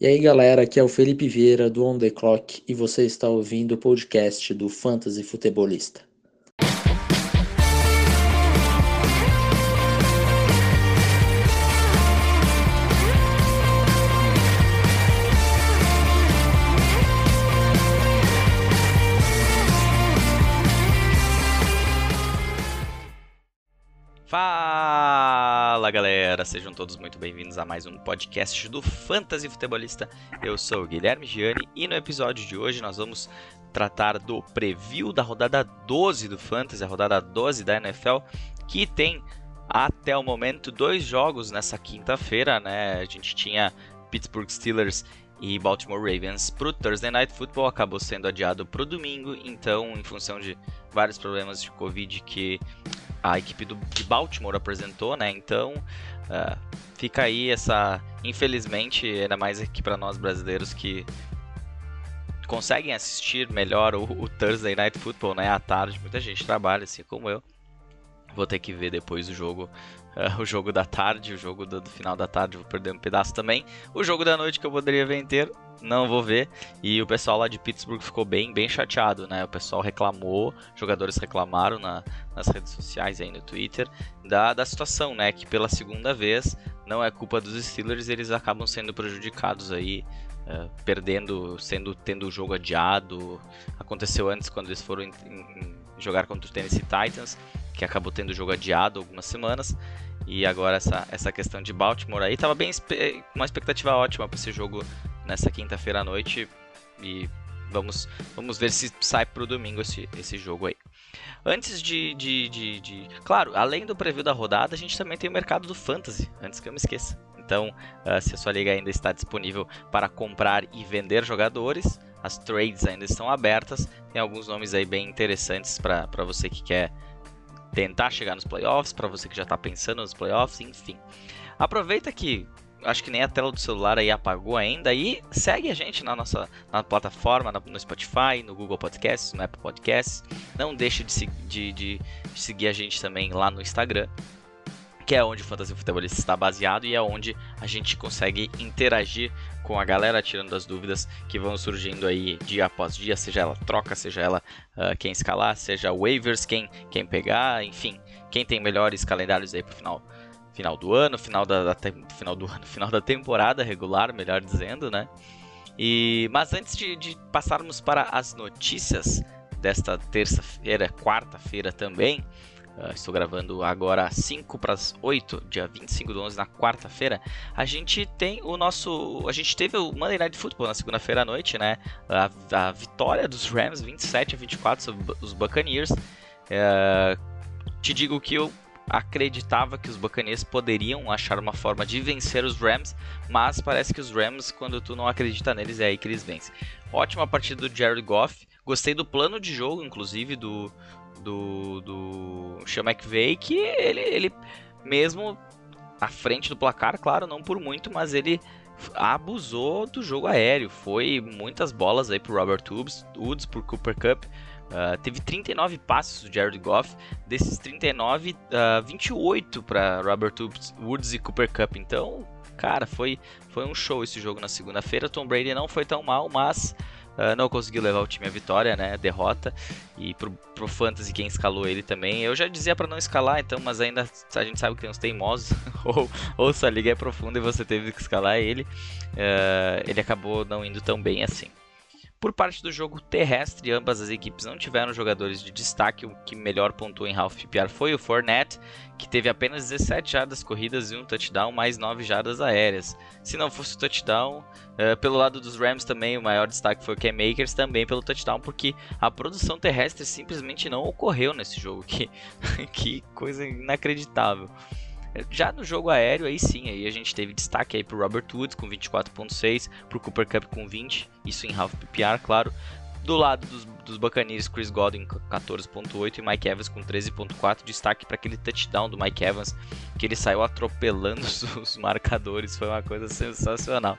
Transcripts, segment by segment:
E aí galera, aqui é o Felipe Vieira do On The Clock e você está ouvindo o podcast do Fantasy Futebolista. Fala galera, sejam todos muito bem-vindos a mais um podcast do Fantasy Futebolista. Eu sou o Guilherme Gianni e no episódio de hoje nós vamos tratar do preview da rodada 12 do Fantasy, a rodada 12 da NFL, que tem até o momento dois jogos nessa quinta-feira, né? A gente tinha Pittsburgh Steelers e Baltimore Ravens para o Thursday Night Football acabou sendo adiado para o domingo, então em função de vários problemas de Covid que a equipe do, de Baltimore apresentou, né? Então uh, fica aí essa, infelizmente, ainda mais aqui para nós brasileiros que conseguem assistir melhor o, o, Thursday Night Football, né? À tarde, muita gente trabalha, assim como eu. Vou ter que ver depois o jogo, uh, o jogo da tarde, o jogo do, do final da tarde, vou perder um pedaço também. O jogo da noite que eu poderia ver inteiro, não vou ver. E o pessoal lá de Pittsburgh ficou bem, bem chateado, né? O pessoal reclamou, jogadores reclamaram na, nas redes sociais aí no Twitter da, da situação, né? Que pela segunda vez não é culpa dos Steelers, eles acabam sendo prejudicados aí. Uh, perdendo, sendo tendo o jogo adiado. Aconteceu antes quando eles foram em, em, jogar contra o Tennessee Titans, que acabou tendo o jogo adiado algumas semanas. E agora essa, essa questão de Baltimore aí tava bem uma expectativa ótima para esse jogo nessa quinta-feira à noite e vamos, vamos ver se sai para o domingo esse, esse jogo aí. Antes de, de, de, de, Claro, além do preview da rodada, a gente também tem o mercado do Fantasy, antes que eu me esqueça. Então, uh, se a sua liga ainda está disponível para comprar e vender jogadores, as trades ainda estão abertas. Tem alguns nomes aí bem interessantes para você que quer tentar chegar nos playoffs, para você que já está pensando nos playoffs, enfim. Aproveita que acho que nem a tela do celular aí apagou ainda. E segue a gente na nossa na plataforma, no Spotify, no Google Podcasts, no Apple Podcasts. Não deixe de, de, de seguir a gente também lá no Instagram, que é onde o Fantasy Futebolista está baseado e é onde a gente consegue interagir com a galera, tirando as dúvidas que vão surgindo aí dia após dia, seja ela troca, seja ela uh, quem escalar, seja waivers, quem, quem pegar, enfim, quem tem melhores calendários aí pro final final do ano, final da, da final do ano, final da temporada regular, melhor dizendo, né? E mas antes de, de passarmos para as notícias desta terça-feira, quarta-feira também, uh, estou gravando agora 5 para as 8, dia 25 do 11, na quarta-feira, a gente tem o nosso, a gente teve o Monday Night Football na segunda-feira à noite, né? A, a, vitória dos Rams 27 a 24 sobre os Buccaneers. Uh, te digo que eu acreditava que os Buccaneers poderiam achar uma forma de vencer os Rams, mas parece que os Rams, quando tu não acredita neles, é aí que eles vencem. Ótima partida do Jared Goff, gostei do plano de jogo, inclusive, do, do, do Sean McVay, que ele, ele mesmo à frente do placar, claro, não por muito, mas ele abusou do jogo aéreo, foi muitas bolas aí pro Robert Woods, Woods pro Cooper Cup, Uh, teve 39 passes do Jared Goff, desses 39, uh, 28 para Robert Woods e Cooper Cup. Então, cara, foi, foi um show esse jogo na segunda-feira. Tom Brady não foi tão mal, mas uh, não conseguiu levar o time à vitória, né? Derrota. E pro, pro Fantasy, quem escalou ele também. Eu já dizia para não escalar, então, mas ainda a gente sabe que tem uns teimosos. ou, ou a liga é profunda e você teve que escalar ele. Uh, ele acabou não indo tão bem assim. Por parte do jogo terrestre, ambas as equipes não tiveram jogadores de destaque. O que melhor pontuou em half PPR foi o Fournette, que teve apenas 17 jardas corridas e um touchdown, mais 9 jardas aéreas. Se não fosse o touchdown, uh, pelo lado dos Rams também o maior destaque foi o Cam Makers, também pelo touchdown, porque a produção terrestre simplesmente não ocorreu nesse jogo. Que, que coisa inacreditável. Já no jogo aéreo, aí sim, aí a gente teve destaque aí pro Robert Woods com 24.6, pro Cooper Cup com 20, isso em half PPR, claro. Do lado dos, dos Buccaneers, Chris Godwin com 14.8 e Mike Evans com 13.4. Destaque para aquele touchdown do Mike Evans, que ele saiu atropelando os, os marcadores, foi uma coisa sensacional.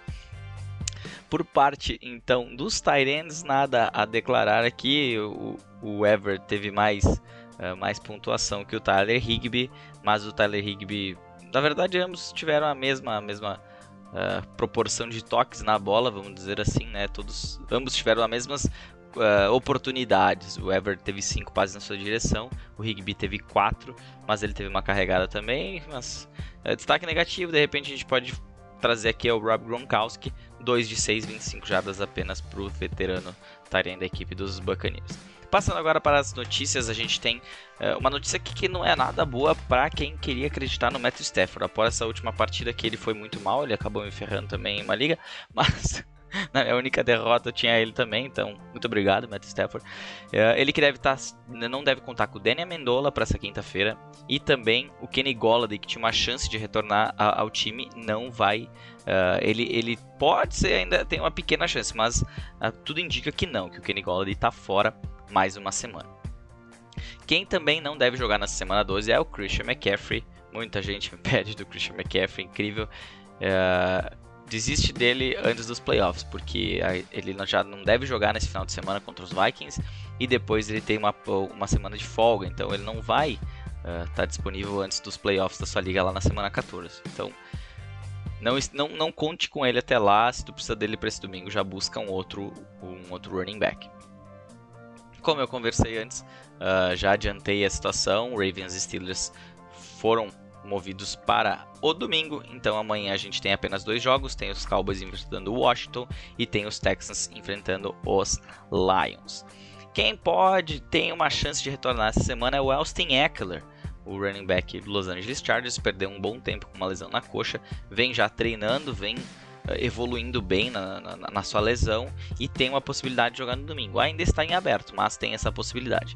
Por parte então dos Tyrants, nada a declarar aqui. O, o Ever teve mais, uh, mais pontuação que o Tyler Higby, mas o Tyler Higby, na verdade, ambos tiveram a mesma, a mesma uh, proporção de toques na bola, vamos dizer assim, né? Todos, ambos tiveram as mesmas uh, oportunidades. O Ever teve cinco passes na sua direção, o Higby teve quatro, mas ele teve uma carregada também. Mas uh, destaque negativo, de repente a gente pode trazer aqui é o Rob Gronkowski, 2 de 6, 25 jardas apenas para o veterano Tyrene da equipe dos Buccaneers. Passando agora para as notícias, a gente tem uh, uma notícia que não é nada boa para quem queria acreditar no Matthew Stafford. Após essa última partida que ele foi muito mal, ele acabou me ferrando também em uma liga, mas na minha única derrota tinha ele também, então muito obrigado, Matt Stafford. Uh, ele que deve estar, tá, não deve contar com o Danny Amendola para essa quinta-feira e também o Kenny Golladay que tinha uma chance de retornar a, ao time não vai. Uh, ele, ele pode ser ainda tem uma pequena chance, mas uh, tudo indica que não, que o Kenny Golladay está fora mais uma semana. Quem também não deve jogar na semana 12 é o Christian McCaffrey. Muita gente me pede do Christian McCaffrey, incrível. Uh, desiste dele antes dos playoffs, porque ele já não deve jogar nesse final de semana contra os Vikings e depois ele tem uma, uma semana de folga, então ele não vai estar uh, tá disponível antes dos playoffs da sua liga lá na semana 14. Então não, não, não conte com ele até lá, se tu precisa dele para esse domingo, já busca um outro, um outro running back. Como eu conversei antes, uh, já adiantei a situação, Ravens e Steelers foram movidos para o domingo. Então amanhã a gente tem apenas dois jogos: tem os Cowboys enfrentando o Washington e tem os Texans enfrentando os Lions. Quem pode ter uma chance de retornar essa semana é o Elston Eckler. O running back do Los Angeles Chargers perdeu um bom tempo com uma lesão na coxa, vem já treinando, vem evoluindo bem na, na, na, sua lesão e tem uma possibilidade de jogar no domingo. Ainda está em aberto, mas tem essa possibilidade.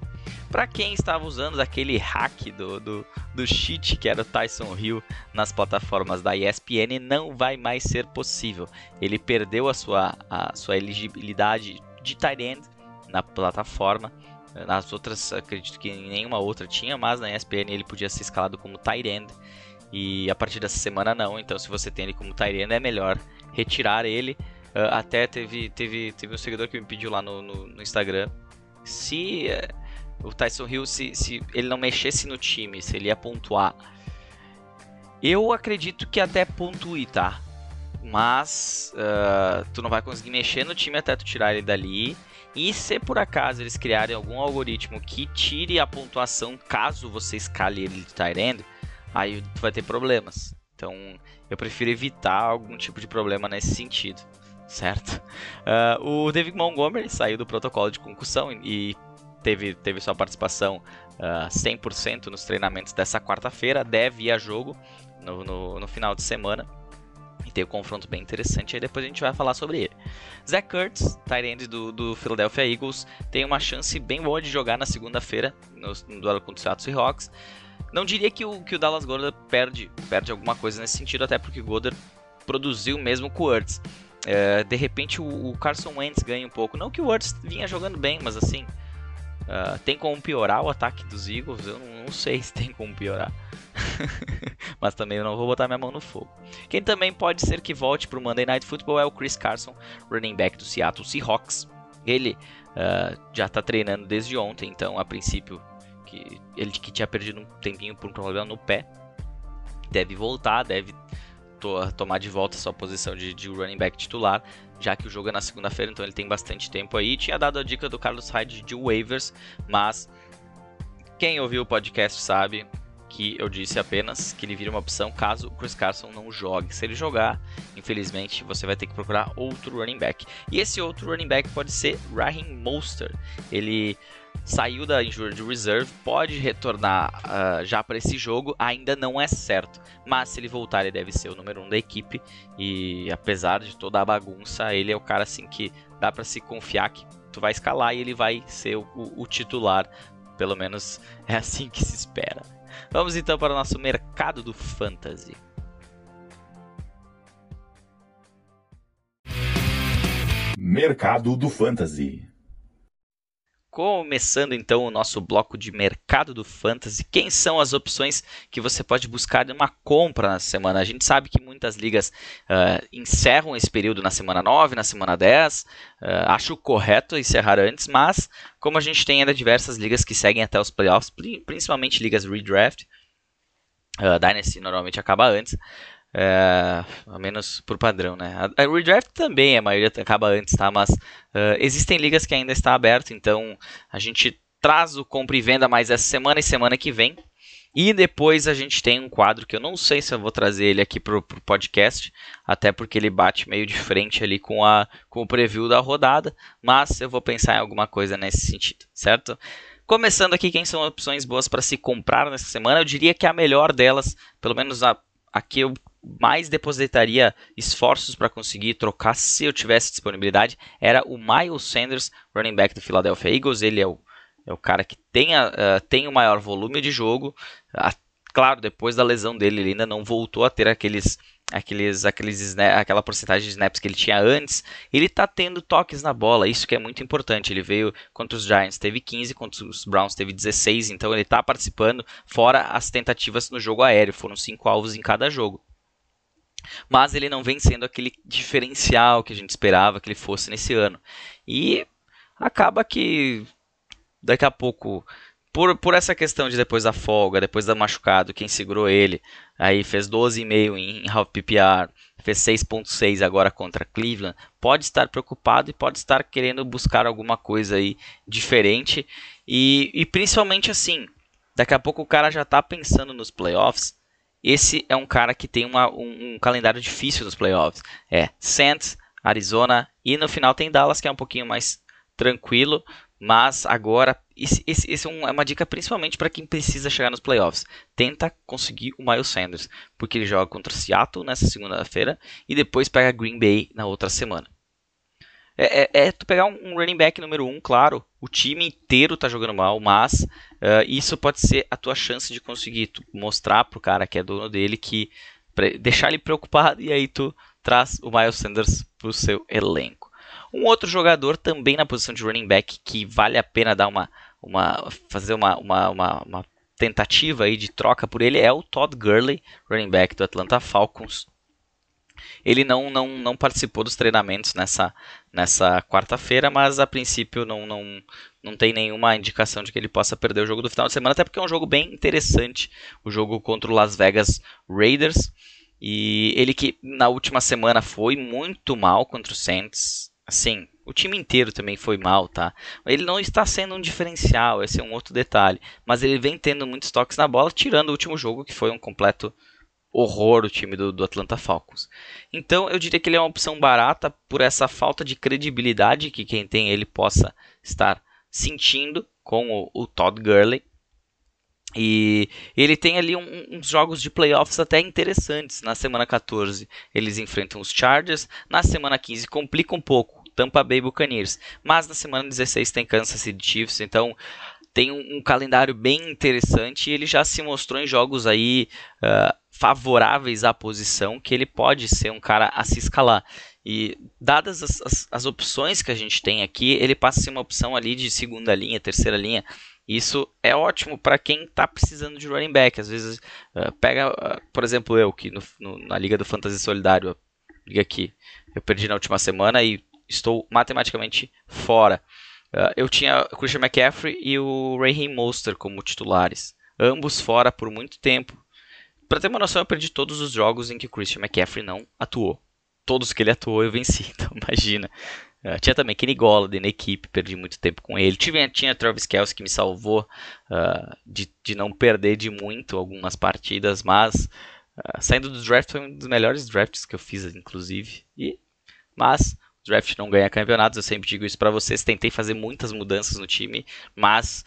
Para quem estava usando aquele hack do, do, do cheat que era o Tyson Hill nas plataformas da ESPN, não vai mais ser possível. Ele perdeu a sua, a sua elegibilidade de tight end na plataforma. Nas outras, acredito que nenhuma outra tinha, mas na ESPN ele podia ser escalado como tight end. E a partir dessa semana não, então se você tem ele como tight end é melhor retirar ele. Uh, até teve, teve, teve um seguidor que me pediu lá no, no, no Instagram se uh, o Tyson Hill, se, se ele não mexesse no time, se ele ia pontuar. Eu acredito que até pontue, tá? Mas uh, tu não vai conseguir mexer no time até tu tirar ele dali. E se por acaso eles criarem algum algoritmo que tire a pontuação caso você escale ele de tight end, aí tu vai ter problemas. Então eu prefiro evitar algum tipo de problema nesse sentido, certo? Uh, o David Montgomery saiu do protocolo de concussão e teve, teve sua participação uh, ah, 100% nos treinamentos dessa quarta-feira, deve ir a jogo no, no, no final de semana e tem um confronto bem interessante, aí depois a gente vai falar sobre ele. Zach Kurtz, tight do, do Philadelphia Eagles, tem uma chance bem boa de jogar na segunda-feira no, no duelo contra o Seattle Seahawks. Não diria que o, que o Dallas Goddard perde, perde alguma coisa nesse sentido, até porque o Goddard produziu mesmo com o Ertz. É, de repente o, o, Carson Wentz ganha um pouco. Não que o Ertz vinha jogando bem, mas assim, uh, tem como piorar o ataque dos Eagles? Eu não, não sei se tem como piorar. mas também eu não vou botar minha mão no fogo. Quem também pode ser que volte para o Monday Night Football é o Chris Carson, running back do Seattle Seahawks. Ele uh, já está treinando desde ontem, então a princípio que ele que tinha perdido um tempinho por um problema no pé. Deve voltar, deve to tomar de volta sua posição de, de, running back titular, já que o jogo é na segunda-feira, então ele tem bastante tempo aí. Tinha dado a dica do Carlos Hyde de waivers, mas quem ouviu o podcast sabe que eu disse apenas que ele vira uma opção caso o Chris Carson não jogue. Se ele jogar, infelizmente, você vai ter que procurar outro running back. E esse outro running back pode ser Raheem Mostert. Ele saiu da Injured Reserve, pode retornar uh, já para esse jogo, ainda não é certo. Mas se ele voltar, ele deve ser o número um da equipe. E apesar de toda a bagunça, ele é o cara assim que dá para se confiar que tu vai escalar e ele vai ser o, o, o titular. Pelo menos é assim que se espera. Vamos então para o nosso mercado do fantasy. Mercado do Fantasy. Começando então o nosso bloco de mercado do fantasy, quem são as opções que você pode buscar numa compra na semana? A gente sabe que muitas ligas uh, encerram esse período na semana 9, na semana 10. Uh, ah, acho correto encerrar antes, mas como a gente tem ainda diversas ligas que seguem até os playoffs, principalmente ligas redraft, uh, Dynasty normalmente acaba antes. É, ao menos por padrão, né? A, a redraft também, a maioria acaba antes, tá? Mas uh, existem ligas que ainda está aberto, então a gente traz o compra e venda mais essa semana e semana que vem. E depois a gente tem um quadro que eu não sei se eu vou trazer ele aqui pro, pro podcast, até porque ele bate meio de frente ali com, a, com o preview da rodada, mas eu vou pensar em alguma coisa nesse sentido, certo? Começando aqui, quem são opções boas para se comprar nessa semana? Eu diria que a melhor delas, pelo menos a, a que eu mais depositaria esforços para conseguir trocar se eu tivesse disponibilidade, era o Miles Sanders, running back do Philadelphia Eagles. Ele é o é o cara que tem, a, uh, tem o maior volume de jogo. A, claro, depois da lesão dele, ele ainda não voltou a ter aqueles, aqueles, aqueles aquela porcentagem de snaps que ele tinha antes. Ele está tendo toques na bola, isso que é muito importante. Ele veio contra os Giants, teve 15, contra os Browns teve 16, então ele está participando, fora as tentativas no jogo aéreo, foram cinco alvos em cada jogo. Mas ele não vem sendo aquele diferencial que a gente esperava que ele fosse nesse ano. E acaba que daqui a pouco, por, por essa questão de depois da folga, depois da machucado, quem segurou ele, aí fez 12,5 em half PPR, fez 6.6 agora contra Cleveland, pode estar preocupado e pode estar querendo buscar alguma coisa aí diferente e, e principalmente assim, daqui a pouco o cara já está pensando nos playoffs. Esse é um cara que tem uma, um, um calendário difícil nos playoffs. É Saints, Arizona e no final tem Dallas que é um pouquinho mais tranquilo, mas agora, esse, é, é, uma dica principalmente para quem precisa chegar nos playoffs. Tenta conseguir o Miles Sanders, porque ele joga contra Seattle nessa segunda-feira e depois pega Green Bay na outra semana. É, é, é tu pegar um, running back número 1, um, claro, o time inteiro tá jogando mal, mas uh, isso pode ser a tua chance de conseguir mostrar pro cara que é dono dele que deixar ele preocupado e aí tu traz o Miles Sanders pro seu elenco. Um outro jogador também na posição de running back que vale a pena dar uma, uma fazer uma, uma, uma, uma tentativa aí de troca por ele é o Todd Gurley, running back do Atlanta Falcons. Ele não, não, não participou dos treinamentos nessa, nessa quarta-feira, mas a princípio não, não, não tem nenhuma indicação de que ele possa perder o jogo do final de semana, até porque é um jogo bem interessante, o jogo contra o Las Vegas Raiders. E ele que na última semana foi muito mal contra o Saints, Assim, o time inteiro também foi mal, tá? Ele não está sendo um diferencial, esse é um outro detalhe. Mas ele vem tendo muitos toques na bola, tirando o último jogo, que foi um completo horror o time do, do, Atlanta Falcons. Então eu diria que ele é uma opção barata por essa falta de credibilidade que quem tem ele possa estar sentindo com o, o Todd Gurley. E ele tem ali um, uns jogos de playoffs até interessantes. Na semana 14 eles enfrentam os Chargers, na semana 15 complica um pouco, Tampa Bay Buccaneers, mas na semana 16 tem Kansas City Chiefs, então tem um, um calendário bem interessante e ele já se mostrou em jogos aí uh, favoráveis à posição que ele pode ser um cara a se escalar. E dadas as, as, as opções que a gente tem aqui, ele passa a ser uma opção ali de segunda linha, terceira linha. Isso é ótimo para quem está precisando de running back. Às vezes, uh, pega, uh, por exemplo, eu, que no, no, na Liga do Fantasy Solidário, liga aqui, eu perdi na última semana e estou matematicamente fora. Uh, eu tinha o Christian McCaffrey e o Raheem Monster como titulares, ambos fora por muito tempo. Para ter uma noção, eu perdi todos os jogos em que o Christian McCaffrey não atuou. Todos que ele atuou eu venci, então imagina. Uh, tinha também Kenny Golladay na equipe, perdi muito tempo com ele. Tinha, tinha Travis Kelce que me salvou uh, de, de não perder de muito algumas partidas, mas uh, saindo do draft foi um dos melhores drafts que eu fiz, inclusive. E, mas o draft não ganha campeonatos, eu sempre digo isso para vocês. Tentei fazer muitas mudanças no time, mas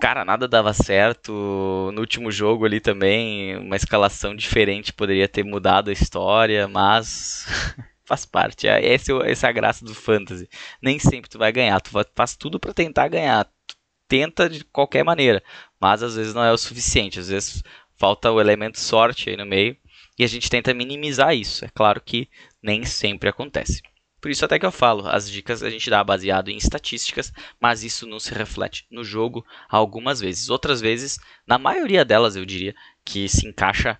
cara, nada dava certo. No último jogo ali também, uma escalação diferente poderia ter mudado a história, mas faz parte. É, essa, essa é a graça do fantasy. Nem sempre tu vai ganhar, tu faz tudo para tentar ganhar. Tu tenta de qualquer maneira, mas às vezes não é o suficiente. Às vezes falta o elemento sorte aí no meio e a gente tenta minimizar isso. É claro que nem sempre acontece. Por isso até que eu falo, as dicas a gente dá baseado em estatísticas, mas isso não se reflete no jogo algumas vezes. Outras vezes, na maioria delas eu diria, que se encaixa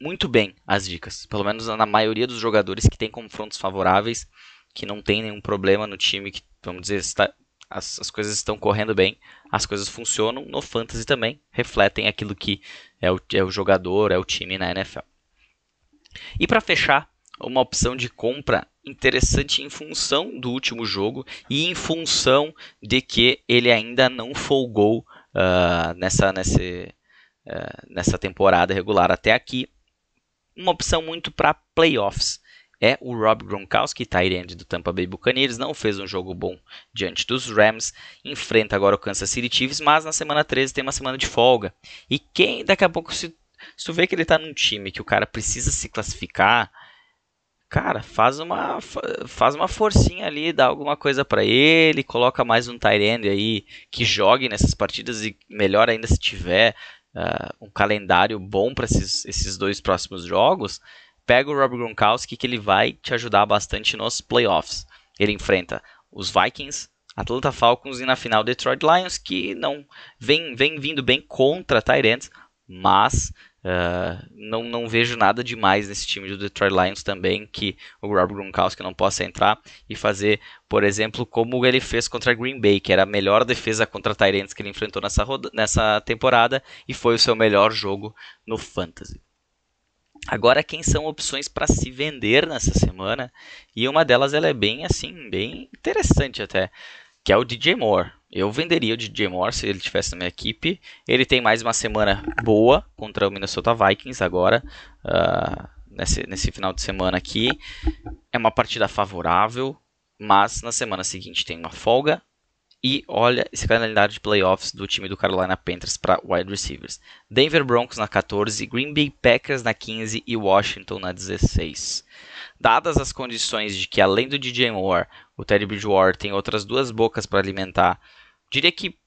muito bem as dicas. Pelo menos na maioria dos jogadores que tem confrontos favoráveis, que não tem nenhum problema no time, que vamos dizer, está, as, as coisas estão correndo bem, as coisas funcionam no fantasy também, refletem aquilo que é o, é o jogador, é o time na NFL. E para fechar, uma opção de compra interessante em função do último jogo e em função de que ele ainda não folgou uh, nessa, uh, nessa temporada regular até aqui. Uma opção muito para playoffs é o Rob Gronkowski, end do Tampa Bay Buccaneers, não fez um jogo bom diante dos Rams, enfrenta agora o Kansas City Chiefs, mas na semana 13 tem uma semana de folga. E quem daqui a pouco se, se tu vê que ele está num time que o cara precisa se classificar, cara, faz uma faz uma forcinha ali, dá alguma coisa para ele, coloca mais um end aí que jogue nessas partidas e melhor ainda se tiver uh, um calendário bom para esses, esses dois próximos jogos pega o Rob Gronkowski que ele vai te ajudar bastante nos playoffs. Ele enfrenta os Vikings, Atlanta Falcons e na final Detroit Lions, que não vem, vem vindo bem contra Tyrants, mas uh, não, não vejo nada demais nesse time do Detroit Lions também que o Rob Gronkowski não possa entrar e fazer, por exemplo, como ele fez contra Green Bay, que era a melhor defesa contra Tyrants que ele enfrentou nessa, nessa temporada e foi o seu melhor jogo no Fantasy. Agora, quem são opções para se vender nessa semana? E uma delas ela é bem assim, bem interessante até, que é o DJ Moore. Eu venderia o DJ Moore se ele estivesse na minha equipe. Ele tem mais uma semana boa contra o Minnesota Vikings agora, uh, nesse, nesse final de semana aqui. É uma partida favorável, mas na semana seguinte tem uma folga e olha esse calendário de playoffs do time do Carolina Panthers para wide receivers. Denver Broncos na 14, Green Bay Packers na 15 e Washington na 16. Dadas as condições de que além do DJ Moore, o Teddy Bridgewater tem outras duas bocas para alimentar, diria que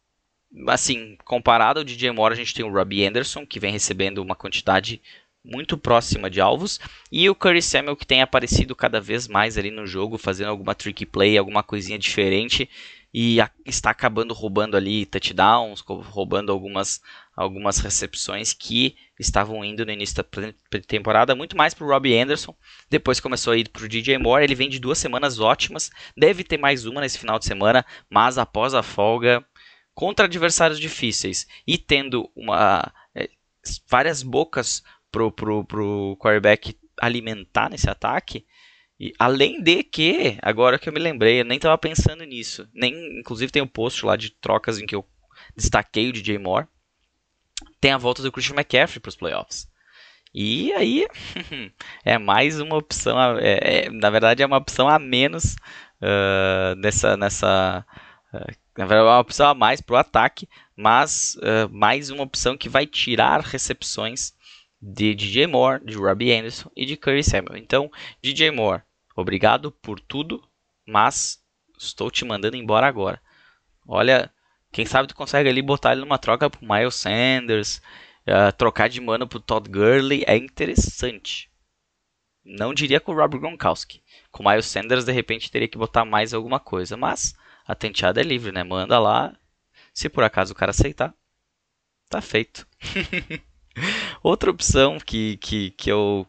assim, comparado ao DJ Moore, a gente tem o Robbie Anderson, que vem recebendo uma quantidade muito próxima de alvos, e o Curry Samuel que tem aparecido cada vez mais ali no jogo, fazendo alguma tricky play, alguma coisinha diferente e a, está acabando roubando ali touchdowns, roubando algumas, algumas recepções que estavam indo no início da temporada, muito mais para o Robbie Anderson. Depois começou a ir para o DJ Moore. Ele vem de duas semanas ótimas, deve ter mais uma nesse final de semana, mas após a folga, contra adversários difíceis e tendo uma, é, várias bocas para o quarterback alimentar nesse ataque, e além de que, agora que eu me lembrei, eu nem estava pensando nisso. Nem, inclusive tem um post lá de trocas em que eu destaquei o DJ Moore. Tem a volta do Christian McCaffrey para os playoffs. E aí é mais uma opção, é, é, na verdade é uma opção a menos uh, nessa, nessa uh, na verdade é uma opção a mais para o ataque, mas uh, mais uma opção que vai tirar recepções de DJ Moore, de Robbie Anderson e de Curry Samuel. Então, DJ Moore, obrigado por tudo, mas estou te mandando embora agora. Olha, quem sabe tu consegue ali botar ele numa troca pro Miles Sanders, uh, trocar de mano pro Todd Gurley, é interessante. Não diria com o Rob Gronkowski. Com o Miles Sanders, de repente, teria que botar mais alguma coisa, mas a tenteada é livre, né? Manda lá, se por acaso o cara aceitar, tá feito. Outra opção que, que, que eu.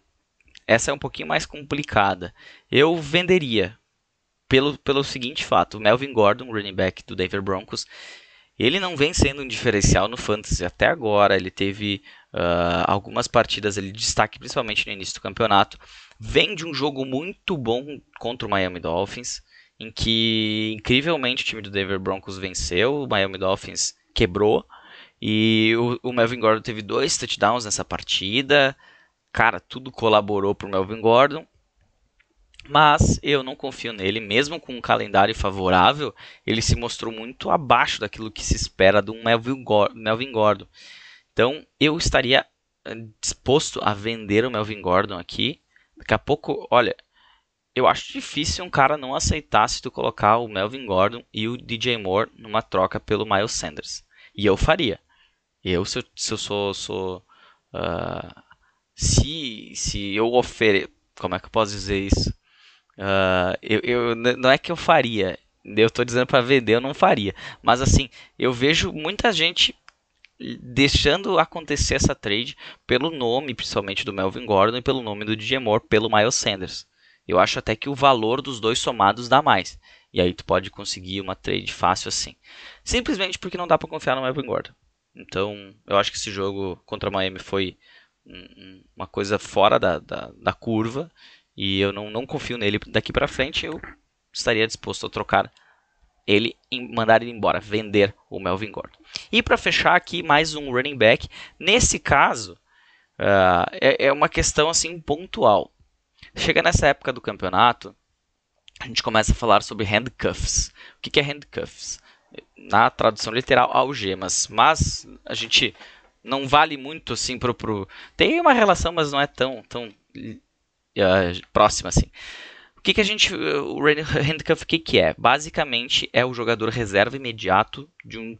Essa é um pouquinho mais complicada. Eu venderia pelo, pelo seguinte fato: Melvin Gordon, running back do Denver Broncos, ele não vem sendo um diferencial no fantasy até agora. Ele teve uh, algumas partidas de destaque, principalmente no início do campeonato. Vem de um jogo muito bom contra o Miami Dolphins, em que incrivelmente o time do Denver Broncos venceu, o Miami Dolphins quebrou. E o, o Melvin Gordon teve dois touchdowns nessa partida. Cara, tudo colaborou para o Melvin Gordon. Mas eu não confio nele, mesmo com um calendário favorável, ele se mostrou muito abaixo daquilo que se espera Melvin, Melvin Gordon. Então eu estaria eh, disposto a vender o Melvin Gordon aqui. Daqui a pouco, olha, eu acho difícil um cara não aceitar se tu colocar o Melvin Gordon e o DJ Moore numa troca pelo Miles Sanders. E eu faria. Eu, se eu, se eu sou. sou uh, se, se eu oferecer. Como é que eu posso dizer isso? Uh, eu, eu, não é que eu faria. Eu estou dizendo para vender, eu não faria. Mas assim, eu vejo muita gente deixando acontecer essa trade pelo nome, principalmente do Melvin Gordon, e pelo nome do DJ Moore, pelo Miles Sanders. Eu acho até que o valor dos dois somados dá mais. E aí tu pode conseguir uma trade fácil assim. Simplesmente porque não dá para confiar no Melvin Gordon. Então, eu acho que esse jogo contra Miami foi uma coisa fora da, da, da curva e eu não, não confio nele daqui para frente, eu estaria disposto a trocar ele mandar ele embora, vender o Melvin Gordon. E para fechar aqui, mais um running back. Nesse caso, uh, é, é, uma questão assim pontual. Chega nessa época do campeonato, a gente começa a falar sobre handcuffs. O que é handcuffs? Na tradução literal, algemas. Mas a gente não vale muito assim pro, pro... Tem uma relação, mas não é tão, tão uh, próxima assim. O que, que a gente. O handcuff, o que, que é? Basicamente é o jogador reserva imediato de um.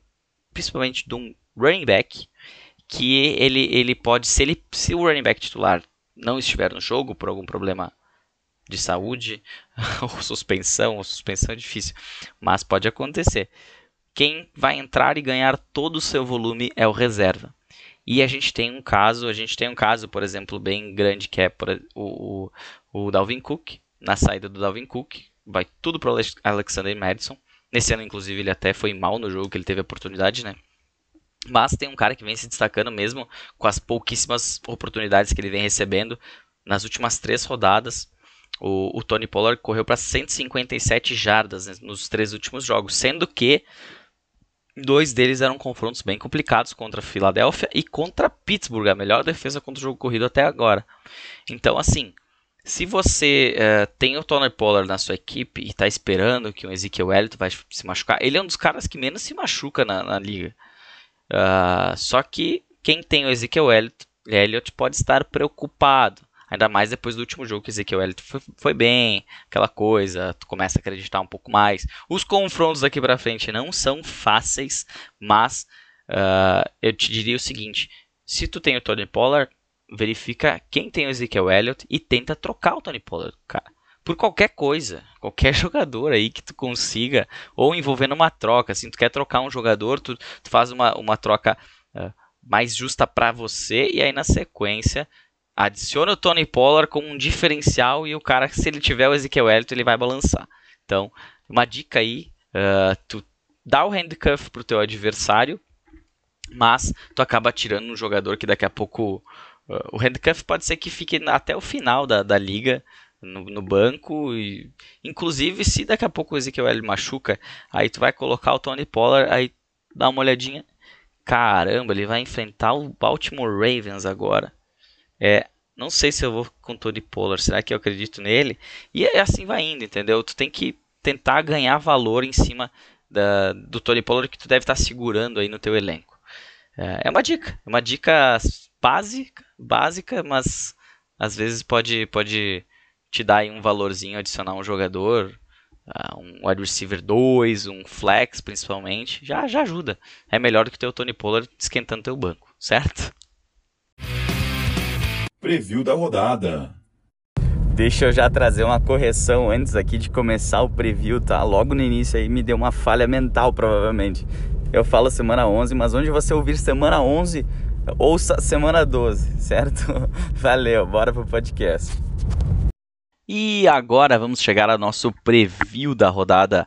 Principalmente de um running back. Que ele, ele pode. Se, ele, se o running back titular não estiver no jogo por algum problema de saúde, ou suspensão, ou suspensão é difícil, mas pode acontecer. Quem vai entrar e ganhar todo o seu volume é o reserva. E a gente tem um caso, a gente tem um caso, por exemplo, bem grande que é o, o, o Dalvin Cook, na saída do Dalvin Cook, vai tudo para o Alexander Madison. Nesse ano, inclusive, ele até foi mal no jogo que ele teve a oportunidade, né? Mas tem um cara que vem se destacando mesmo com as pouquíssimas oportunidades que ele vem recebendo nas últimas três rodadas. O, o Tony Pollard correu para 157 jardas né, nos três últimos jogos, sendo que dois deles eram confrontos bem complicados contra a Filadélfia e contra Pittsburgh, a melhor defesa contra o jogo corrido até agora. Então, assim, se você uh, tem o Tony Pollard na sua equipe e está esperando que o Ezekiel Elliott vai se machucar, ele é um dos caras que menos se machuca na, na liga. Uh, só que quem tem o Ezekiel Elliott, Elliott pode estar preocupado. Ainda mais depois do último jogo que o Ezekiel Elliott foi, foi, bem, aquela coisa, tu começa a acreditar um pouco mais. Os confrontos daqui para frente não são fáceis, mas uh, eu te diria o seguinte: se tu tem o Tony Pollard, verifica quem tem o Ezekiel Elliott e tenta trocar o Tony Pollard, cara. Por qualquer coisa, qualquer jogador aí que tu consiga, ou envolvendo uma troca, assim, tu quer trocar um jogador, tu, tu faz uma, uma troca uh, mais justa para você e aí na sequência adiciona o Tony Pollard como um diferencial e o cara, se ele tiver o Ezekiel Elliott, ele vai balançar. Então, uma dica aí, uh, tu dá o handcuff pro teu adversário, mas tu acaba tirando um jogador que daqui a pouco uh, o handcuff pode ser que fique até o final da, da liga no, no, banco e inclusive se daqui a pouco o Ezekiel Elliott machuca, aí tu vai colocar o Tony Pollard, aí dá uma olhadinha, caramba, ele vai enfrentar o Baltimore Ravens agora. É, não sei se eu vou com Tony Pollard, será que eu acredito nele? E é assim vai indo, entendeu? Tu tem que tentar ganhar valor em cima da, do Tony Pollard que tu deve estar segurando aí no teu elenco. É, é uma dica, é uma dica básica, básica, mas às vezes pode, pode te dar um valorzinho, adicionar um jogador, uh, um wide receiver 2, um flex principalmente, já, já ajuda. É melhor do que ter o Tony Pollard esquentando teu banco, certo? Preview da rodada. Deixa eu já trazer uma correção antes aqui de começar o preview, tá? Logo no início aí me deu uma falha mental, provavelmente. Eu falo semana 11, mas onde você ouvir semana 11, ouça semana 12, certo? Valeu, bora pro podcast. E agora vamos chegar ao nosso preview da rodada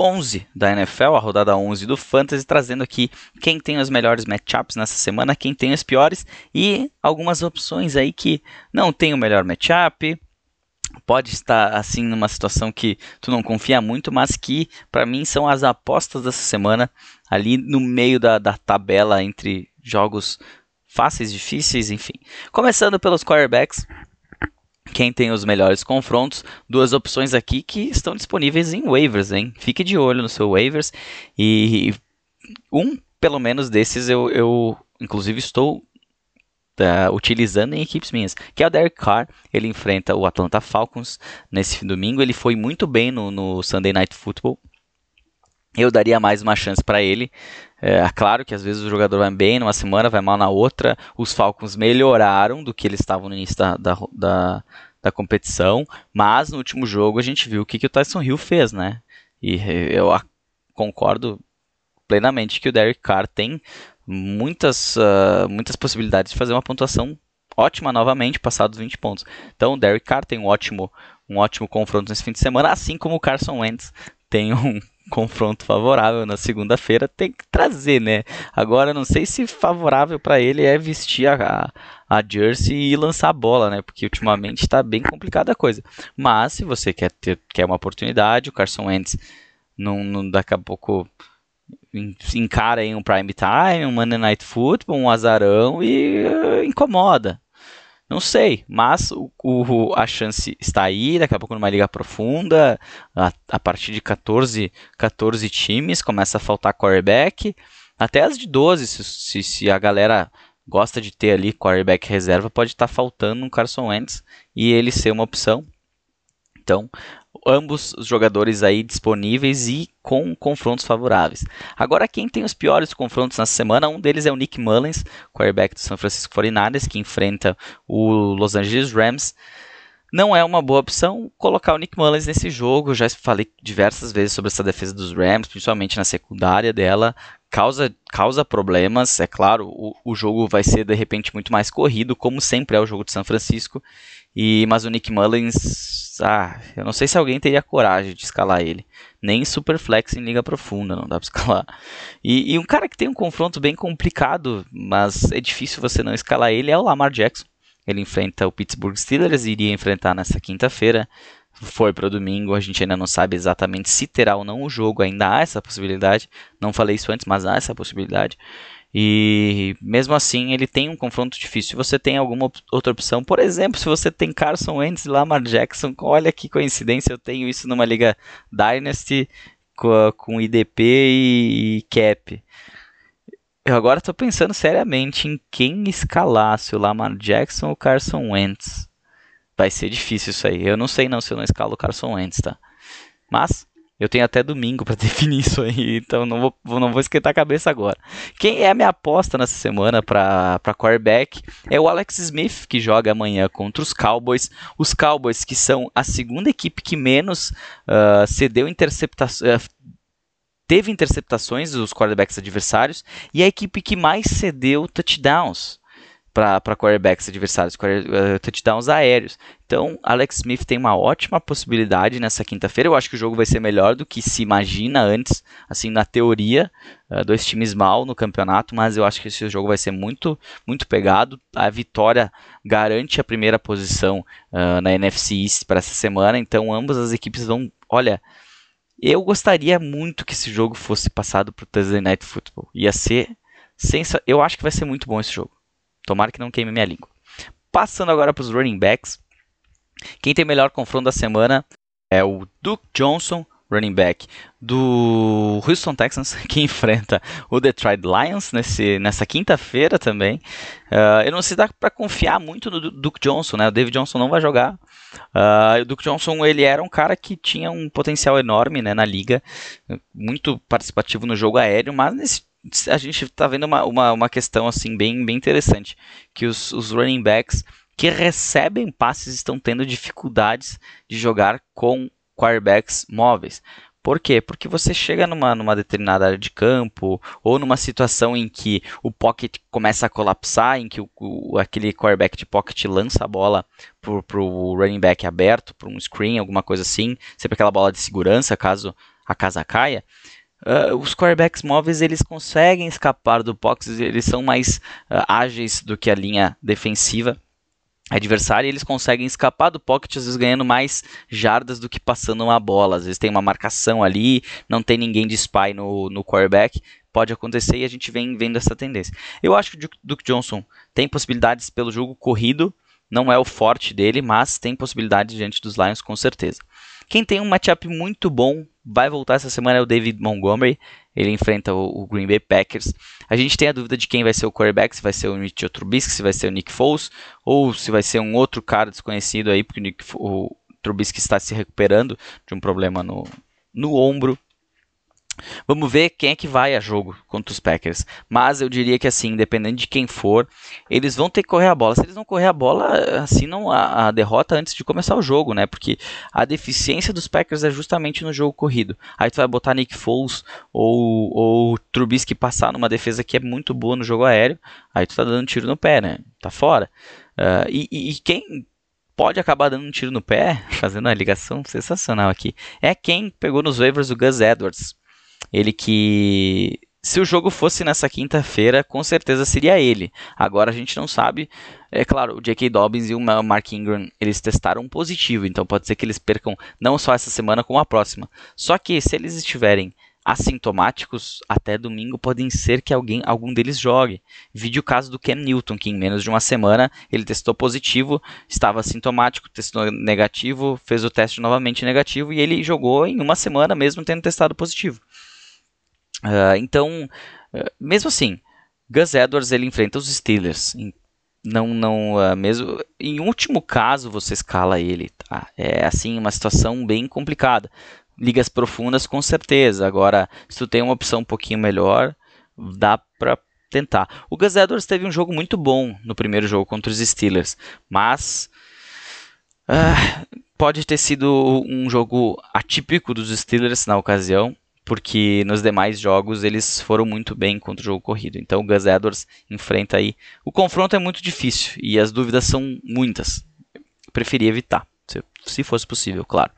11 da NFL, a rodada 11 do Fantasy, trazendo aqui quem tem os melhores matchups nessa semana, quem tem os piores e algumas opções aí que não tem o melhor matchup, pode estar assim numa situação que tu não confia muito, mas que para mim são as apostas dessa semana ali no meio da, da tabela entre jogos fáceis, difíceis, enfim. Começando pelos quarterbacks, quem tem os melhores confrontos. Duas opções aqui que estão disponíveis em waivers, hein? Fique de olho no seu waivers. E um, pelo menos, desses eu, eu inclusive, estou tá, utilizando em equipes minhas, que é o Derek Carr. Ele enfrenta o Atlanta Falcons nesse domingo. Ele foi muito bem no, no Sunday Night Football. Eu daria mais uma chance para ele. É claro que às vezes o jogador vai bem numa semana, vai mal na outra. Os Falcons melhoraram do que eles estavam no início da, da, da, da competição, mas no último jogo a gente viu o que, que o Tyson Hill fez, né? E eu concordo plenamente que o Derek Carr tem muitas, uh, muitas possibilidades de fazer uma pontuação ótima novamente, passados 20 pontos. Então o Derek Carr tem um ótimo, um ótimo confronto nesse fim de semana, assim como o Carson Wentz tem um confronto favorável na segunda-feira, tem que trazer, né? Agora, não sei se favorável para ele é vestir a, a jersey e lançar a bola, né? Porque ultimamente está bem complicada a coisa. Mas se você quer ter quer uma oportunidade, o Carson Wentz não, não daqui a pouco encara em um prime time, um Monday Night Football, um azarão e uh, incomoda. Não sei, mas o, o, a chance está aí, daqui a pouco numa liga profunda, a, a, partir de 14, 14 times, começa a faltar quarterback, até as de 12, se, se, se a galera gosta de ter ali quarterback reserva, pode estar tá faltando um Carson Wentz e ele ser uma opção. Então, ambos os jogadores aí disponíveis e com confrontos favoráveis. Agora, quem tem os piores confrontos na semana, um deles é o Nick Mullins, quarterback do San Francisco 49ers, que enfrenta o Los Angeles Rams. Não é uma boa opção colocar o Nick Mullins nesse jogo. Eu já falei diversas vezes sobre essa defesa dos Rams, principalmente na secundária dela. Causa, causa problemas, é claro. O, o jogo vai ser de repente muito mais corrido, como sempre é o jogo de São Francisco. E, mas o Nick Mullins, ah, eu não sei se alguém teria coragem de escalar ele. Nem Superflex em liga profunda, não dá pra escalar. E, e, um cara que tem um confronto bem complicado, mas é difícil você não escalar ele, é o Lamar Jackson. Ele enfrenta o Pittsburgh Steelers e iria enfrentar nessa quinta-feira. Foi para o domingo, a gente ainda não sabe exatamente se terá ou não o jogo, ainda há essa possibilidade. Não falei isso antes, mas há essa possibilidade. E mesmo assim, ele tem um confronto difícil. Se você tem alguma outra opção, por exemplo, se você tem Carson Wentz e Lamar Jackson, olha que coincidência, eu tenho isso numa liga Dynasty com, com IDP e, e Cap. Eu agora estou pensando seriamente em quem escalar, se o Lamar Jackson ou o Carson Wentz. Vai ser difícil isso aí. Eu não sei não se eu não escalo o Carson Wentz, tá? Mas eu tenho até domingo para definir isso aí, então não vou, não vou esquentar a cabeça agora. Quem é a minha aposta nessa semana para quarterback é o Alex Smith, que joga amanhã contra os Cowboys. Os Cowboys, que são a segunda equipe que menos uh, cedeu interceptações. Uh, teve interceptações dos quarterbacks adversários e a equipe que mais cedeu touchdowns para quarterbacks adversários, uh, touchdowns aéreos. Então, Alex Smith tem uma ótima possibilidade nessa quinta-feira. Eu acho que o jogo vai ser melhor do que se imagina antes, assim, na teoria, uh, dois times mal no campeonato, mas eu acho que esse jogo vai ser muito, muito pegado. A vitória garante a primeira posição uh, na NFC East para essa semana, então ambas as equipes vão, olha, eu gostaria muito que esse jogo fosse passado para o Thursday Night Football. Ia ser sensa... eu acho que vai ser muito bom esse jogo. Tomara que não queime minha língua. Passando agora para os running backs. Quem tem melhor confronto da semana é o Duke Johnson, running back do Houston Texans, que enfrenta o Detroit Lions nesse, nessa quinta-feira também. Uh, eu não sei se dá para confiar muito no Duke Johnson, né? O David Johnson não vai jogar. Uh, o Duke Johnson ele era um cara que tinha um potencial enorme né, na liga, muito participativo no jogo aéreo, mas nesse a gente está vendo uma, uma, uma, questão assim bem, bem interessante, que os, os running backs que recebem passes estão tendo dificuldades de jogar com quarterbacks móveis. Por quê? Porque você chega numa, numa determinada área de campo ou numa situação em que o pocket começa a colapsar, em que o, o aquele quarterback de pocket lança a bola para o running back aberto, para um screen, alguma coisa assim, sempre aquela bola de segurança caso a casa caia. Uh, os quarterbacks móveis eles conseguem escapar do box, eles são mais uh, ágeis do que a linha defensiva adversária eles conseguem escapar do pocket, às vezes ganhando mais jardas do que passando uma bola. Às vezes tem uma marcação ali, não tem ninguém de spy no, no quarterback. Pode acontecer e a gente vem vendo essa tendência. Eu acho que o Duke Johnson tem possibilidades pelo jogo corrido, não é o forte dele, mas tem possibilidades diante dos Lions com certeza. Quem tem um matchup muito bom vai voltar essa semana é o David Montgomery. Ele enfrenta o, o, Green Bay Packers. A gente tem a dúvida de quem vai ser o quarterback, se vai ser o Mitchell Trubisky, se vai ser o Nick Foles, ou se vai ser um outro cara desconhecido aí, porque o, Nick, o Trubisky está se recuperando de um problema no, no ombro. Vamos ver quem é que vai a jogo contra os Packers. Mas eu diria que assim, independente de quem for, eles vão ter que correr a bola. Se eles não correr a bola, assinam a, a derrota antes de começar o jogo, né? Porque a deficiência dos Packers é justamente no jogo corrido. Aí tu vai botar Nick Foles ou, ou Trubisky passar numa defesa que é muito boa no jogo aéreo. Aí tu tá dando tiro no pé, né? Tá fora. Uh, e, e, e quem pode acabar dando um tiro no pé, fazendo uma ligação sensacional aqui, é quem pegou nos waivers o Gus Edwards ele que se o jogo fosse nessa quinta-feira, com certeza seria ele. Agora a gente não sabe. É claro, o J.K. Dobbins e o Mark Ingram, eles testaram positivo, então pode ser que eles percam não só essa semana, como a próxima. Só que se eles estiverem assintomáticos, até domingo podem ser que alguém, algum deles jogue. Vide o caso do Ken Newton, que em menos de uma semana ele testou positivo, estava assintomático, testou negativo, fez o teste novamente negativo e ele jogou em uma semana mesmo tendo testado positivo. Uh, então, uh, mesmo assim, Gus Edwards ele enfrenta os Steelers. Não, não, uh, mesmo em último caso você escala ele. Tá? É assim uma situação bem complicada. Ligas profundas com certeza. Agora, se tu tem uma opção um pouquinho melhor, dá para tentar. O Gus Edwards teve um jogo muito bom no primeiro jogo contra os Steelers, mas pode ter sido um jogo atípico dos Steelers na ocasião porque nos demais jogos eles foram muito bem contra o jogo corrido. Então o Gus Edwards enfrenta aí. O confronto é muito difícil e as dúvidas são muitas. Eu preferia evitar, se fosse possível, claro.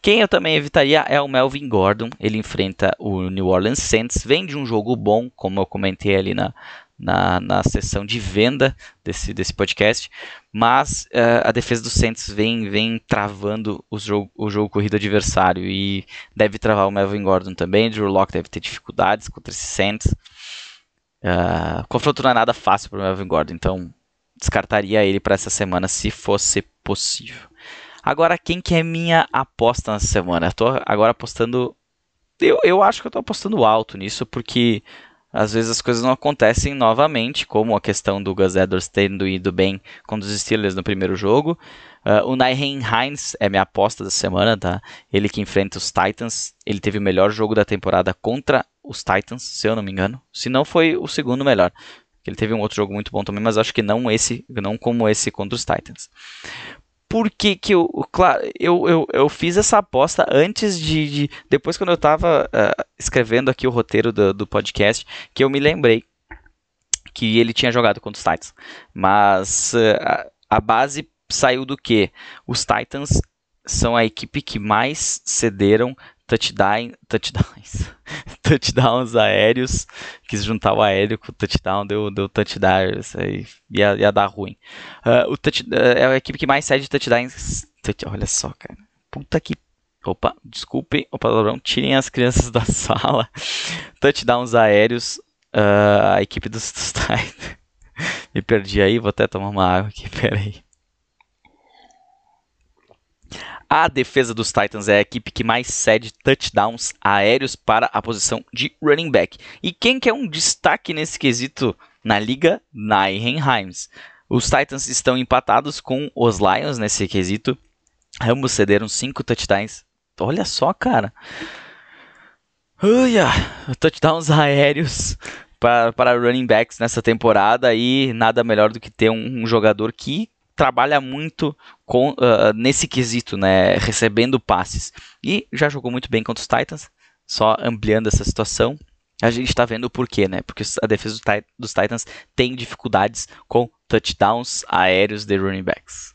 Quem eu também evitaria é o Melvin Gordon. Ele enfrenta o New Orleans Saints. Vem de um jogo bom, como eu comentei ali na, na, na sessão de venda desse, desse podcast, mas uh, a defesa do Saints vem, vem travando o jogo, o jogo corrido adversário e deve travar o Melvin Gordon também. Drew Locke deve ter dificuldades contra esse Saints. Uh, confronto não é nada fácil para o Melvin Gordon, então descartaria ele para essa semana se fosse possível. Agora, quem que é minha aposta nessa semana? Tô agora apostando. Eu, eu acho que eu estou apostando alto nisso, porque às vezes as coisas não acontecem novamente, como a questão do Gus Edwards tendo ido bem contra os Steelers no primeiro jogo. Uh, o Nyheim Hines é minha aposta da semana, tá? Ele que enfrenta os Titans. Ele teve o melhor jogo da temporada contra os Titans, se eu não me engano. Se não foi o segundo melhor. Ele teve um outro jogo muito bom também, mas acho que não esse, não como esse contra os Titans por que, que eu, claro, eu, eu, eu fiz essa aposta antes de, de depois quando eu estava uh, eh, escrevendo aqui o roteiro do, do podcast, que eu me lembrei que ele tinha jogado contra os Titans. Mas uh, a base saiu do que? Os Titans são a equipe que mais cederam touchdown, touchdowns, touchdowns aéreos, quis juntar o aéreo com o touchdown, deu, deu touchdown, isso aí ia, ia dar ruim. Uh, o touch, uh, é a equipe que mais cede touchdowns, touch, olha só, cara, puta que Opa, desculpem o palavrão, tirem as crianças da sala. Touchdowns aéreos, uh, a equipe dos Titans. Me perdi aí, vou até tomar uma água aqui, peraí. A defesa dos Titans é a equipe que mais cede touchdowns aéreos para a posição de running back. E quem que é um destaque nesse quesito na liga? Nyheim Himes. Os Titans estão empatados com os Lions nesse quesito. Ambos cederam 5 touchdowns. Olha só, cara. Uia, touchdowns aéreos para, para running backs nessa temporada e nada melhor do que ter um, um jogador que trabalha muito com, uh, nesse quesito, né, recebendo passes. E já jogou muito bem contra os Titans, só ampliando essa situação. A gente está vendo o porquê, né? Porque a defesa dos Titans tem dificuldades com touchdowns aéreos de running backs.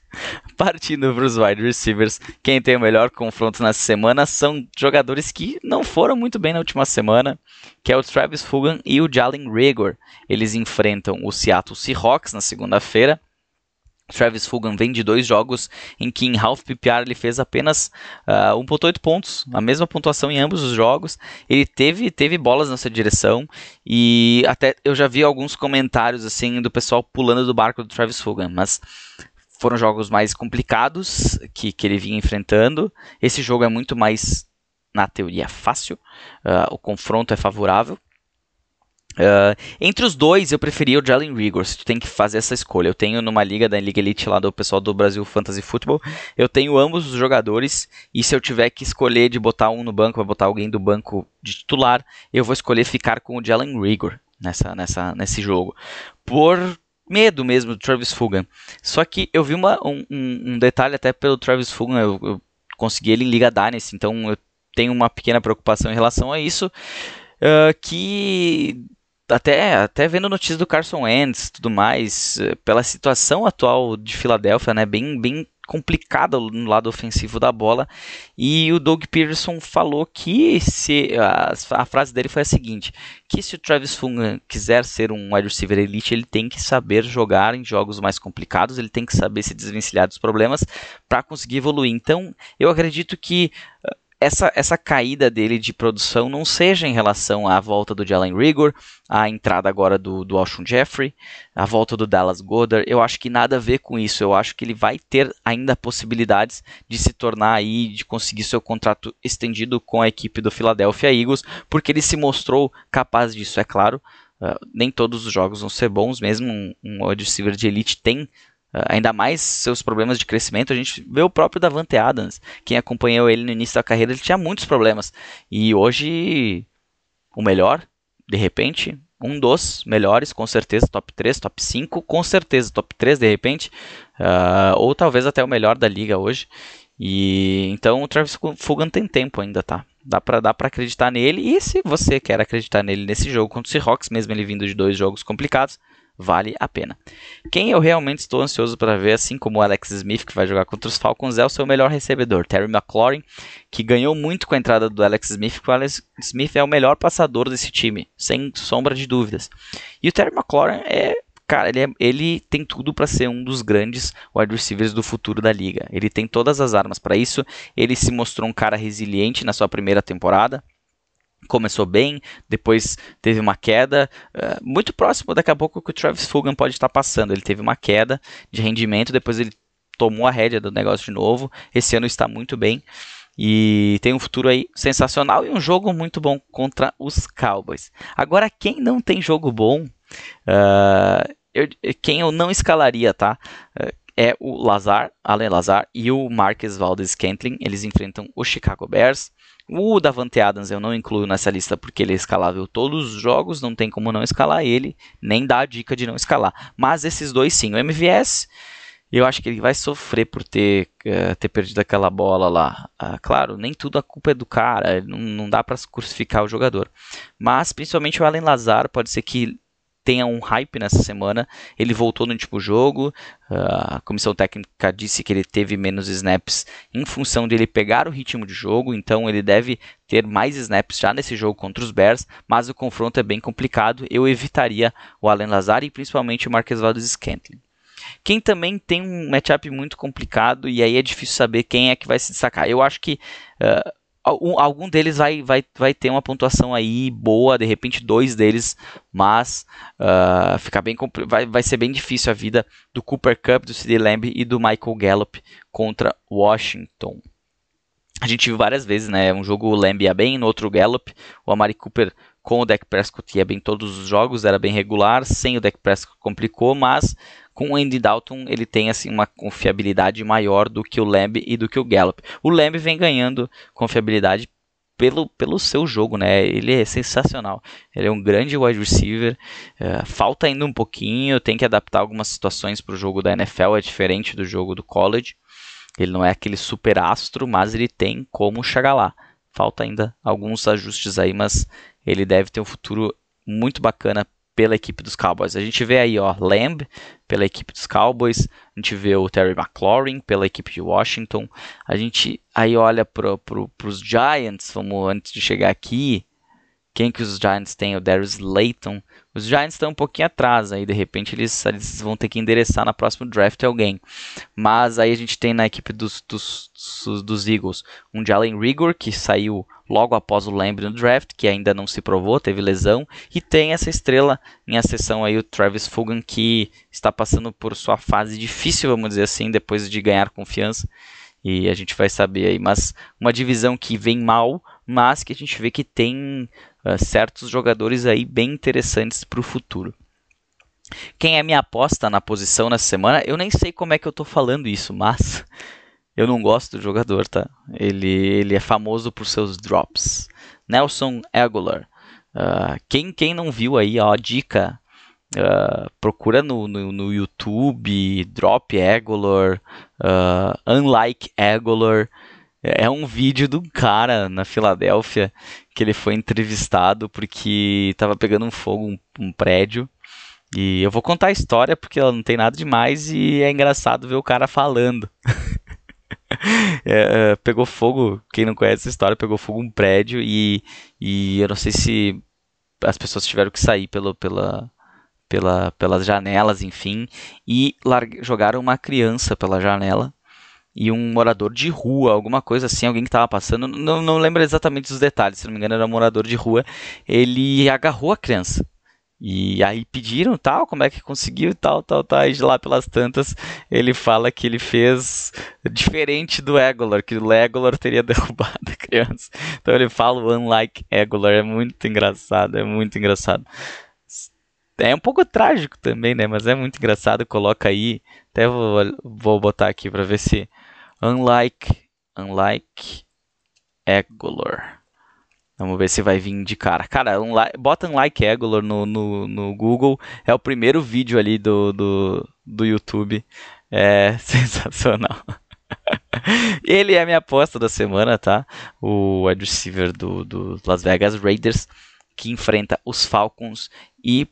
Partindo para os wide receivers, quem tem o melhor confronto nessa semana são jogadores que não foram muito bem na última semana, que é o Travis Fulgham e o Jalen Rigor. Eles enfrentam o Seattle Seahawks na segunda-feira Travis Fulgham vem de dois jogos em que em half PPR ele fez apenas uh, ah, 1.8 pontos, a mesma pontuação em ambos os jogos. Ele teve, teve bolas nessa direção e até eu já vi alguns comentários assim do pessoal pulando do barco do Travis Fulgham, mas foram jogos mais complicados que, que ele vinha enfrentando. Esse jogo é muito mais, na teoria, fácil, uh, o confronto é favorável. Uh, entre os dois, eu preferia o Jalen Rigor. Se tu tem que fazer essa escolha. Eu tenho numa liga da Liga Elite lá do pessoal do Brasil Fantasy Football. Eu tenho ambos os jogadores. E se eu tiver que escolher de botar um no banco, vai botar alguém do banco de titular, eu vou escolher ficar com o Jalen Rigor nessa, nessa, nesse jogo. Por medo mesmo do Travis Fulgham. Só que eu vi uma, um, um, detalhe até pelo Travis Fulgham. Eu, eu consegui ele em Liga Dynasty. Então eu tenho uma pequena preocupação em relação a isso. Uh, que até, até vendo notícias do Carson Wentz tudo mais, eh, pela situação atual de Filadélfia, né, bem, bem complicada no lado ofensivo da bola. E o Doug Peterson falou que se a, a frase dele foi a seguinte: que se o Travis Fulgham quiser ser um wide receiver elite, ele tem que saber jogar em jogos mais complicados, ele tem que saber se desvencilhar dos problemas para conseguir evoluir. Então, eu acredito que essa, essa caída dele de produção não seja em relação à volta do Jalen Rigor, a entrada agora do, do Alshon Jeffrey, a volta do Dallas Goddard, eu acho que nada a ver com isso. Eu acho que ele vai ter ainda possibilidades de se tornar aí, de conseguir seu contrato estendido com a equipe do Philadelphia Eagles, porque ele se mostrou capaz disso, é claro. Uh, nem todos os jogos vão ser bons, mesmo um, um wide receiver de elite tem ainda mais seus problemas de crescimento. A gente vê o próprio Davante Adams, quem acompanhou ele no início da carreira, ele tinha muitos problemas. E hoje, o melhor, de repente, um dos melhores, com certeza, top 3, top 5, com certeza, top 3 de repente, uh, ou talvez até o melhor da liga hoje. E então o Travis Fulgham tem tempo ainda, tá? Dá pra, dá pra acreditar nele. E se você quer acreditar nele nesse jogo contra o Seahawks, mesmo ele vindo de dois jogos complicados, vale a pena. Quem eu realmente estou ansioso para ver, assim como o Alex Smith, que vai jogar contra os Falcons, é o seu melhor recebedor, Terry McLaurin, que ganhou muito com a entrada do Alex Smith, porque o Alex Smith é o melhor passador desse time, sem sombra de dúvidas. E o Terry McLaurin é Cara, ele, é, ele tem tudo para ser um dos grandes wide receivers do futuro da liga. Ele tem todas as armas para isso. Ele se mostrou um cara resiliente na sua primeira temporada começou bem, depois teve uma queda, uh, muito próximo daqui a pouco que o Travis Fulgham pode estar passando. Ele teve uma queda de rendimento, depois ele tomou a rédea do negócio de novo. Esse ano está muito bem e tem um futuro aí sensacional e um jogo muito bom contra os Cowboys. Agora, quem não tem jogo bom, uh, eu, quem eu não escalaria, tá? Uh, é o Lazar, Allen Lazar e o Marques Valdez Scantling. Eles enfrentam o Chicago Bears. O Davante Adams eu não incluo nessa lista porque ele é escalável todos os jogos, não tem como não escalar ele, nem dar a dica de não escalar. Mas esses dois sim, o MVS, eu acho que ele vai sofrer por ter, uh, ter perdido aquela bola lá. Uh, claro, nem tudo a culpa é do cara, não, não dá para crucificar o jogador. Mas principalmente o Allen Lazar pode ser que tenha um hype nessa semana. Ele voltou no último jogo. A comissão técnica disse que ele teve menos snaps em função de ele pegar o ritmo de jogo, então ele deve ter mais snaps já nesse jogo contra os Bears, mas o confronto é bem complicado. Eu evitaria o Allen Lazar e principalmente o Marques Valdez Scantling. Quem também tem um matchup muito complicado e aí é difícil saber quem é que vai se destacar. Eu acho que uh, algum deles vai, vai, vai ter uma pontuação aí boa, de repente dois deles, mas uh, fica bem, vai, vai ser bem difícil a vida do Cooper Cup, do CD Lamb e do Michael Gallup contra Washington. A gente viu várias vezes, né? Um jogo o Lamb ia bem, no outro Gallup. O Amari Cooper com o Dak Prescott ia bem todos os jogos, era bem regular. Sem o Dak Prescott complicou, mas com o Andy Dalton ele tem assim uma confiabilidade maior do que o Lamb e do que o Gallup. O Lamb vem ganhando confiabilidade pelo, pelo seu jogo, né? Ele é sensacional. Ele é um grande wide receiver. Uh, falta ainda um pouquinho, tem que adaptar algumas situações para o jogo da NFL, é diferente do jogo do college. Ele não é aquele super astro, mas ele tem como chegar lá. Falta ainda alguns ajustes aí, mas ele deve ter um futuro muito bacana pela equipe dos Cowboys. A gente vê aí, ó, Lamb pela equipe dos Cowboys, a gente vê o Terry McLaurin pela equipe de Washington, a gente aí olha para pro, os Giants, vamos antes de chegar aqui, quem que os Giants têm? O Darius Layton. Os Giants estão um pouquinho atrás aí, de repente eles, eles vão ter que endereçar na próxima draft alguém. Mas aí a gente tem na equipe dos, dos, dos, Eagles um Jalen Rigor, que saiu logo após o Lamb no draft, que ainda não se provou, teve lesão, e tem essa estrela em ascensão aí, o Travis Fulgham, que está passando por sua fase difícil, vamos dizer assim, depois de ganhar confiança, e a gente vai saber aí, mas uma divisão que vem mal, mas que a gente vê que tem uh, certos jogadores aí bem interessantes para o futuro. Quem é minha aposta na posição nessa semana? Eu nem sei como é que eu estou falando isso, mas eu não gosto do jogador, tá? Ele, ele é famoso por seus drops. Nelson Aguilar. Uh, quem, quem não viu aí, ó, dica. Uh, procura no, no, no, YouTube Drop Aguilar, uh, Unlike Aguilar. É um vídeo de um cara na Filadélfia que ele foi entrevistado porque estava pegando um fogo um, um, prédio. E eu vou contar a história porque ela não tem nada demais e é engraçado ver o cara falando. é, é, pegou fogo, quem não conhece essa história, pegou fogo um prédio e, e eu não sei se as pessoas tiveram que sair pelo, pela, pela, pelas janelas, enfim, e jogaram uma criança pela janela e um morador de rua, alguma coisa assim, alguém que estava passando, não, não lembro exatamente os detalhes, se não me engano era um morador de rua, ele agarrou a criança. E aí pediram tal, como é que conseguiu tal, tal, tal. E de lá pelas tantas ele fala que ele fez diferente do Egolor, que o Egolor teria derrubado a criança. Então ele fala unlike Egolor, é muito engraçado, é muito engraçado. É um pouco trágico também, né? Mas é muito engraçado. Coloca aí, até vou, vou botar aqui para ver se unlike, unlike Egolor. Vamos ver se vai vir de cara. Cara, bota um like Egolor no, no, no, Google. É o primeiro vídeo ali do, do, do YouTube. É sensacional. Ele é a minha aposta da semana, tá? O wide receiver do, do Las Vegas Raiders, que enfrenta os Falcons. E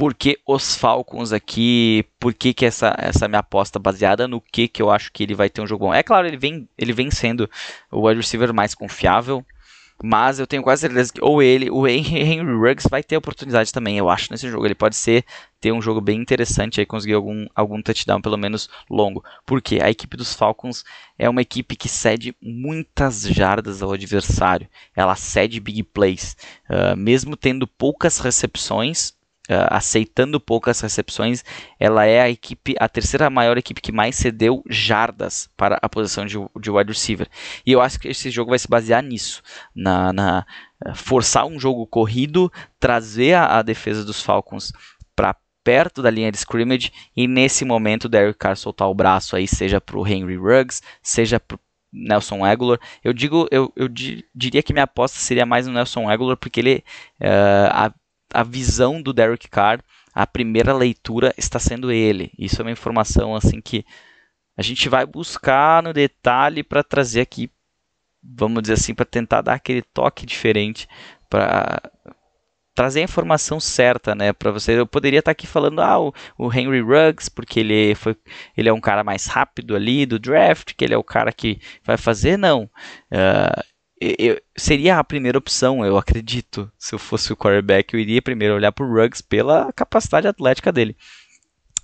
por que os Falcons aqui? Por que, que essa, essa minha aposta baseada no que, que eu acho que ele vai ter um jogo bom? É claro, ele vem, ele vem sendo o wide receiver mais confiável. Mas eu tenho quase certeza que ou ele, o Henry Ruggs vai ter oportunidade também, eu acho, nesse jogo. Ele pode ser ter um jogo bem interessante aí, conseguir algum, algum touchdown, pelo menos longo. Porque a equipe dos Falcons é uma equipe que cede muitas jardas ao adversário. Ela cede big plays. Uh, mesmo tendo poucas recepções, aceitando poucas recepções, ela é a equipe, a terceira maior equipe que mais cedeu jardas para a posição de, de wide receiver. E eu acho que esse jogo vai se basear nisso, na, na uh, forçar um jogo corrido, trazer a, a defesa dos Falcons para perto da linha de scrimmage e nesse momento o Derek Carr soltar o braço aí, seja para o Henry Ruggs, seja para Nelson Aguilar. Eu digo, eu, eu diria que minha aposta seria mais no Nelson Aguilar porque ele uh, a, a visão do Derek Carr, a primeira leitura está sendo ele. Isso é uma informação assim que a gente vai buscar no detalhe para trazer aqui, vamos dizer assim, para tentar dar aquele toque diferente para trazer a informação certa, né, para você. Eu poderia estar tá aqui falando ah, o, o, Henry Ruggs, porque ele foi ele é um cara mais rápido ali do draft, que ele é o cara que vai fazer, não. Uh, eu, seria a primeira opção, eu acredito. Se eu fosse o quarterback, eu iria primeiro olhar para o Ruggs pela capacidade atlética dele.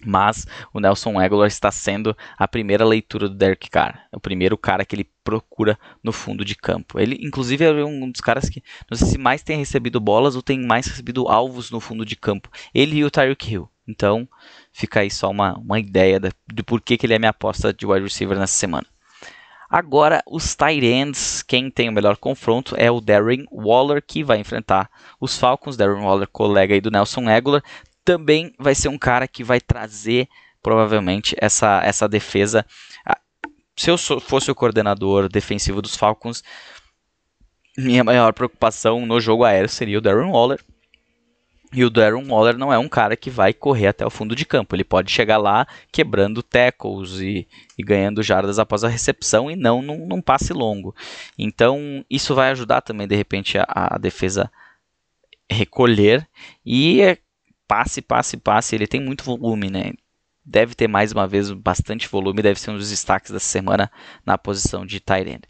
Mas o Nelson Aguilar está sendo a primeira leitura do Derek Carr. O primeiro cara que ele procura no fundo de campo. Ele, inclusive, é um dos caras que não sei se mais tem recebido bolas ou tem mais recebido alvos no fundo de campo. Ele e o Tyreek Hill. Então, fica aí só uma, uma ideia de, de por que, que ele é minha aposta de wide receiver nessa semana. Agora, os tight ends, quem tem o melhor confronto é o Darren Waller, que vai enfrentar os Falcons. Darren Waller, colega aí do Nelson Aguilar, também vai ser um cara que vai trazer, provavelmente, essa, essa defesa. Se eu fosse o coordenador defensivo dos Falcons, minha maior preocupação no jogo aéreo seria o Darren Waller, e o Darren Waller não é um cara que vai correr até o fundo de campo. Ele pode chegar lá quebrando tackles e, e ganhando jardas após a recepção e não num, num, passe longo. Então, isso vai ajudar também, de repente, a, a defesa recolher. E é passe, passe, passe. Ele tem muito volume, né? Deve ter mais uma vez bastante volume, deve ser um dos destaques da semana na posição de tight end.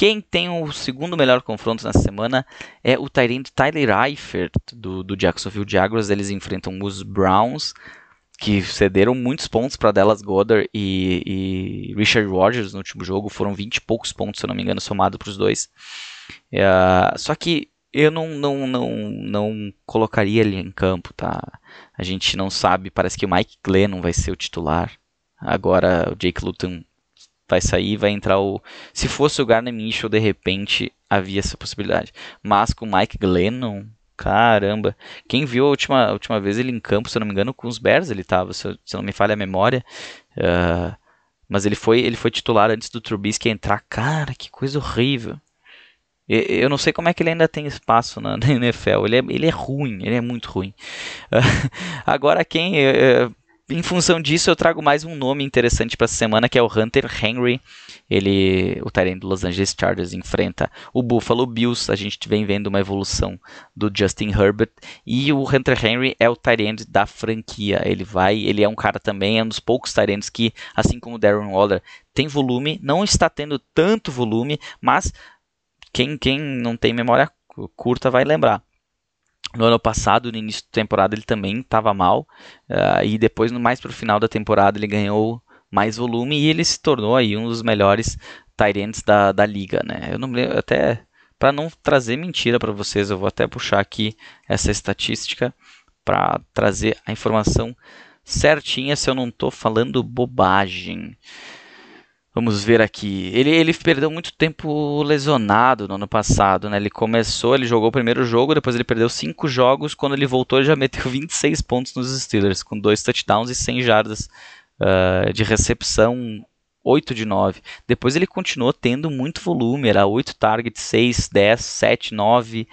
Quem tem o segundo melhor confronto nessa semana é o Tyrant Tyler Eifert, do, do Jacksonville Jaguars. Eles enfrentam os Browns, que cederam muitos pontos para Dallas Goddard e, e, Richard Rodgers no último jogo. Foram 20 e poucos pontos, se eu não me engano, somado para os dois. Uh, só que eu não, não, não, não colocaria ele em campo, tá? A gente não sabe, parece que o Mike Glennon vai ser o titular. Agora o Jake Luton vai sair, vai entrar o. Se fosse o Garner Mitchell, de repente havia essa possibilidade. Mas com o Mike Glennon, caramba. Quem viu a última, a última vez ele em campo, se eu não me engano, com os Bears ele estava, se, se não me falha a memória. Uh, mas ele foi, ele foi titular antes do Trubisky entrar. Cara, que coisa horrível. Eu não sei como é que ele ainda tem espaço na, NFL. Ele é, ele é ruim, ele é muito ruim. Uh, agora, quem. Uh, em função disso, eu trago mais um nome interessante para essa semana, que é o Hunter Henry. Ele, o Tyrant do Los Angeles Chargers, enfrenta o Buffalo Bills. A gente vem vendo uma evolução do Justin Herbert. E o Hunter Henry é o Tyrant da franquia. Ele vai, ele é um cara também, é um dos poucos Tyrants que, assim como o Darren Waller, tem volume. Não está tendo tanto volume, mas quem, quem não tem memória curta vai lembrar. No ano passado, no início da temporada, ele também estava mal. Uh, e depois, mais para o final da temporada, ele ganhou mais volume e ele se tornou aí um dos melhores tight da, da liga. Né? Eu não lembro, até para não trazer mentira para vocês, eu vou até puxar aqui essa estatística para trazer a informação certinha se eu não estou falando bobagem. Vamos ver aqui. Ele, ele perdeu muito tempo lesionado no ano passado, né? Ele começou, ele jogou o primeiro jogo, depois ele perdeu cinco jogos. Quando ele voltou, ele já meteu 26 pontos nos Steelers, com dois touchdowns e 100 jardas uh, de recepção, 8 de 9. Depois ele continuou tendo muito volume, era 8 targets, 6, 10, 7, 9.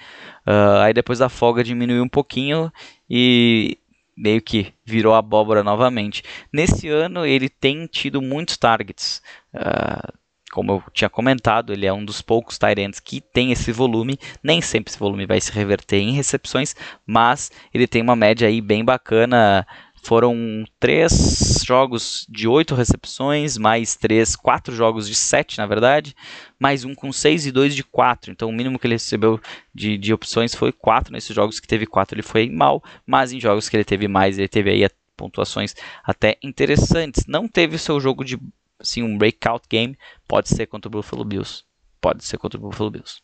Uh, aí depois a folga diminuiu um pouquinho e meio que virou abóbora novamente. Nesse ano ele tem tido muitos targets. Uh, como eu tinha comentado, ele é um dos poucos Tyrants que tem esse volume. Nem sempre esse volume vai se reverter em recepções, mas ele tem uma média aí bem bacana foram três jogos de oito recepções, mais três, quatro jogos de sete, na verdade, mais um com seis e dois de quatro. Então o mínimo que ele recebeu de, de opções foi quatro. Nesses jogos que teve quatro ele foi mal, mas em jogos que ele teve mais, ele teve aí pontuações até interessantes. Não teve o seu jogo de assim, um breakout game, pode ser contra o Buffalo Bills. Pode ser contra o Buffalo Bills.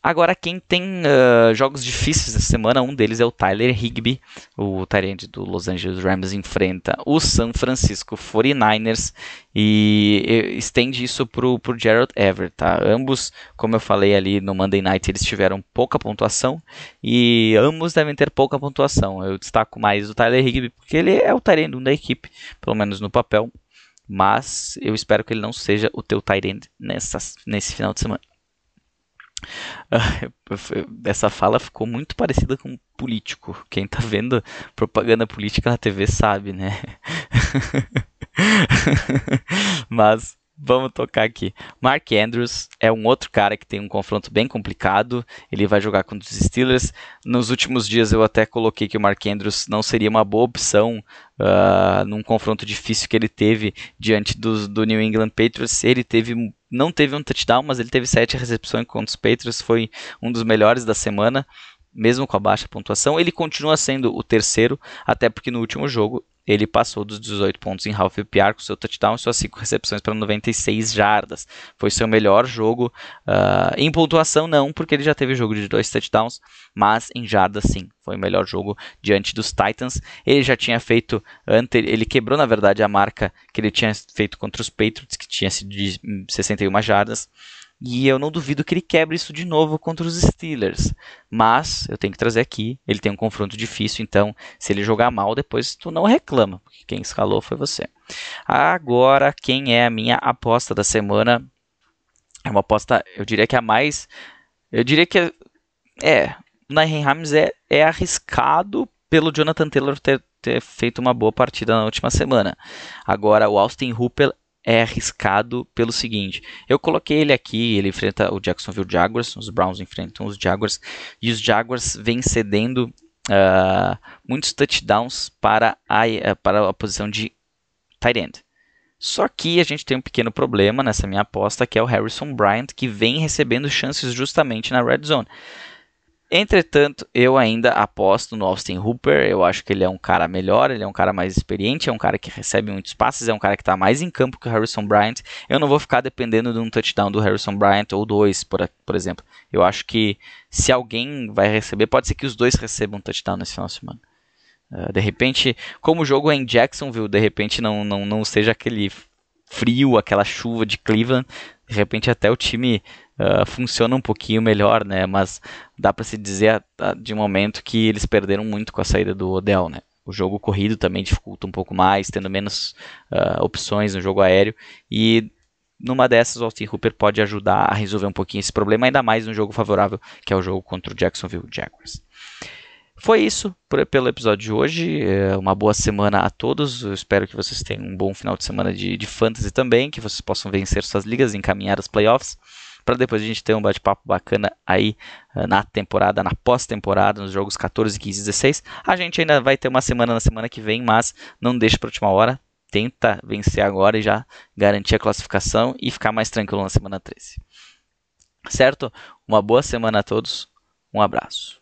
Agora, quem tem uh, jogos difíceis essa semana, um deles é o Tyler Higby, o Tyrande do Los Angeles Rams enfrenta o San Francisco 49ers e estende isso para o Gerald Everett. Tá? Ambos, como eu falei ali no Monday Night, eles tiveram pouca pontuação e ambos devem ter pouca pontuação. Eu destaco mais o Tyler Higby porque ele é o Tyrande da equipe, pelo menos no papel, mas eu espero que ele não seja o teu Tyrande nesse final de semana. Essa fala ficou muito parecida com um político. Quem tá vendo propaganda política na TV sabe, né? Mas vamos tocar aqui. Mark Andrews é um outro cara que tem um confronto bem complicado. Ele vai jogar contra os Steelers. Nos últimos dias eu até coloquei que o Mark Andrews não seria uma boa opção uh, num confronto difícil que ele teve diante do, do New England Patriots. Ele teve não teve um touchdown, mas ele teve sete recepções contra os Patriots, foi um dos melhores da semana, mesmo com a baixa pontuação. Ele continua sendo o terceiro, até porque no último jogo ele passou dos 18 pontos em half PPR com seu touchdown e suas 5 recepções para 96 jardas. Foi seu melhor jogo. Uh, em pontuação, não, porque ele já teve jogo de dois touchdowns, mas em jardas, sim. Foi o melhor jogo diante dos Titans. Ele já tinha feito, ele quebrou, na verdade, a marca que ele tinha feito contra os Patriots, que tinha sido de 61 jardas. E eu não duvido que ele quebre isso de novo contra os Steelers. Mas eu tenho que trazer aqui, ele tem um confronto difícil, então se ele jogar mal, depois tu não reclama, porque quem escalou foi você. Agora, quem é a minha aposta da semana? É uma aposta, eu diria que é a mais. Eu diria que é. é o Nairn Hams é, é arriscado pelo Jonathan Taylor ter, ter feito uma boa partida na última semana. Agora, o Austin Hooper é arriscado pelo seguinte: eu coloquei ele aqui, ele enfrenta o Jacksonville Jaguars, os Browns enfrentam os Jaguars, e os Jaguars vêm cedendo uh, muitos touchdowns para a, uh, para a posição de tight end. Só que a gente tem um pequeno problema nessa minha aposta, que é o Harrison Bryant, que vem recebendo chances justamente na red zone. Entretanto, eu ainda aposto no Austin Hooper. Eu acho que ele é um cara melhor, ele é um cara mais experiente, é um cara que recebe muitos passes, é um cara que está mais em campo que o Harrison Bryant. Eu não vou ficar dependendo de um touchdown do Harrison Bryant ou dois, por, por exemplo. Eu acho que se alguém vai receber, pode ser que os dois recebam um touchdown nesse final de semana. Uh, de repente, como o jogo é em Jacksonville, de repente não, não, não seja aquele frio, aquela chuva de Cleveland, de repente até o time uh, funciona um pouquinho melhor, né? Mas dá para se dizer de momento que eles perderam muito com a saída do Odell, né? O jogo corrido também dificulta um pouco mais, tendo menos uh, opções no jogo aéreo. E numa dessas, o Austin Hooper pode ajudar a resolver um pouquinho esse problema, ainda mais no jogo favorável, que é o jogo contra o Jacksonville Jaguars. foi isso pelo episódio de hoje. É uma boa semana a todos. Eu espero que vocês tenham um bom final de semana de, de fantasy também, que vocês possam vencer suas ligas e encaminhar os playoffs. Para depois a gente ter um bate-papo bacana aí eh, na temporada, na pós-temporada, nos jogos 14, 15 e 16. A gente ainda vai ter uma semana na semana que vem, mas não deixe para última hora. Tenta vencer agora e já garantir a classificação e ficar mais tranquilo na semana 13. Certo? Uma boa semana a todos. Um abraço.